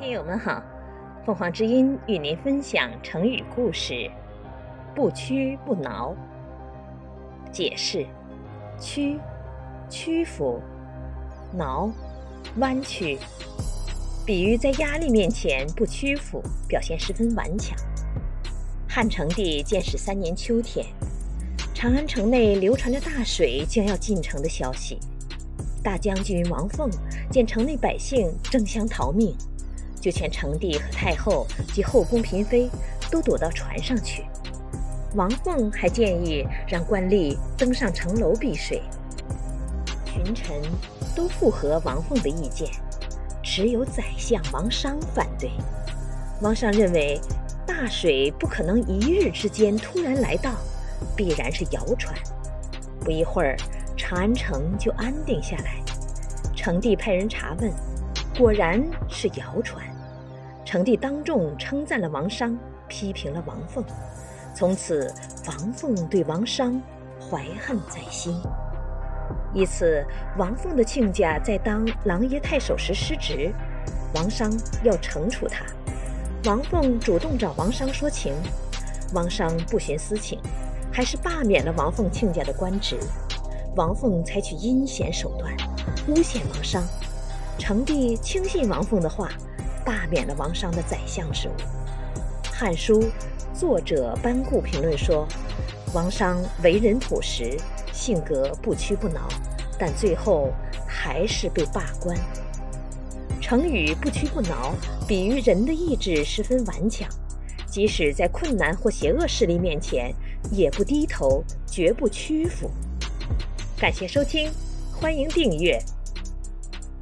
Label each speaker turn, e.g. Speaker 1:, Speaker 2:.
Speaker 1: 听友们好，凤凰之音与您分享成语故事“不屈不挠”。解释：屈，屈服；挠，弯曲。比喻在压力面前不屈服，表现十分顽强。汉成帝建始三年秋天，长安城内流传着大水将要进城的消息。大将军王凤见城内百姓争相逃命。就劝成帝和太后及后宫嫔妃都躲到船上去。王凤还建议让官吏登上城楼避水。群臣都附和王凤的意见，只有宰相王商反对。王商认为大水不可能一日之间突然来到，必然是谣传。不一会儿，长安城就安定下来。成帝派人查问。果然是谣传，成帝当众称赞了王商，批评了王凤。从此，王凤对王商怀恨在心。一次，王凤的亲家在当琅琊太守时失职，王商要惩处他。王凤主动找王商说情，王商不徇私情，还是罢免了王凤亲家的官职。王凤采取阴险手段，诬陷王商。成帝轻信王凤的话，罢免了王商的宰相职务。《汉书》作者班固评论说：“王商为人朴实，性格不屈不挠，但最后还是被罢官。”成语“不屈不挠”比喻人的意志十分顽强，即使在困难或邪恶势力面前，也不低头，绝不屈服。感谢收听，欢迎订阅。